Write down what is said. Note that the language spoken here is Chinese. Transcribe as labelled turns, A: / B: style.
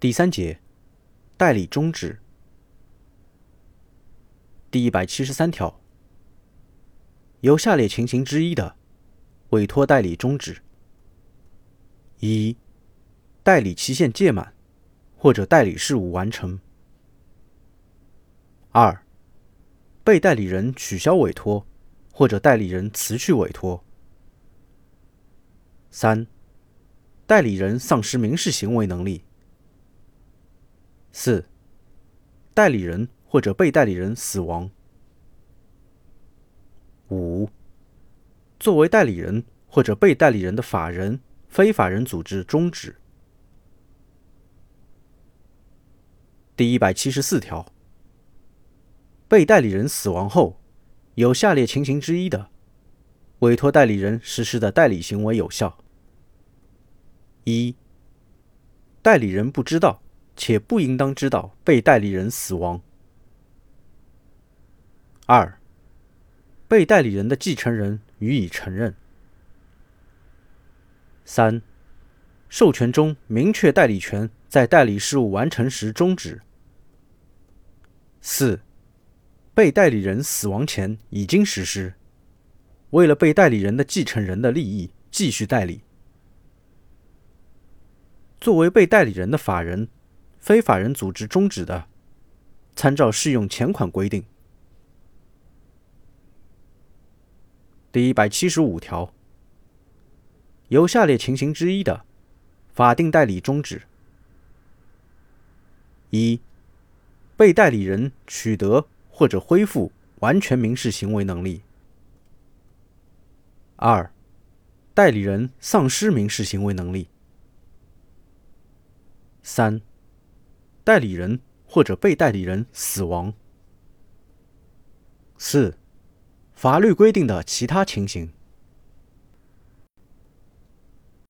A: 第三节，代理终止。第一百七十三条，有下列情形之一的，委托代理终止：一、代理期限届满，或者代理事务完成；二、被代理人取消委托，或者代理人辞去委托；三、代理人丧失民事行为能力。四、代理人或者被代理人死亡。五、作为代理人或者被代理人的法人、非法人组织终止。第一百七十四条，被代理人死亡后，有下列情形之一的，委托代理人实施的代理行为有效：一、代理人不知道。且不应当知道被代理人死亡。二、被代理人的继承人予以承认。三、授权中明确代理权在代理事务完成时终止。四、被代理人死亡前已经实施，为了被代理人的继承人的利益继续代理。作为被代理人的法人。非法人组织终止的，参照适用前款规定。第一百七十五条，有下列情形之一的，法定代理终止：一、被代理人取得或者恢复完全民事行为能力；二、代理人丧失民事行为能力；三。代理人或者被代理人死亡。四、法律规定的其他情形。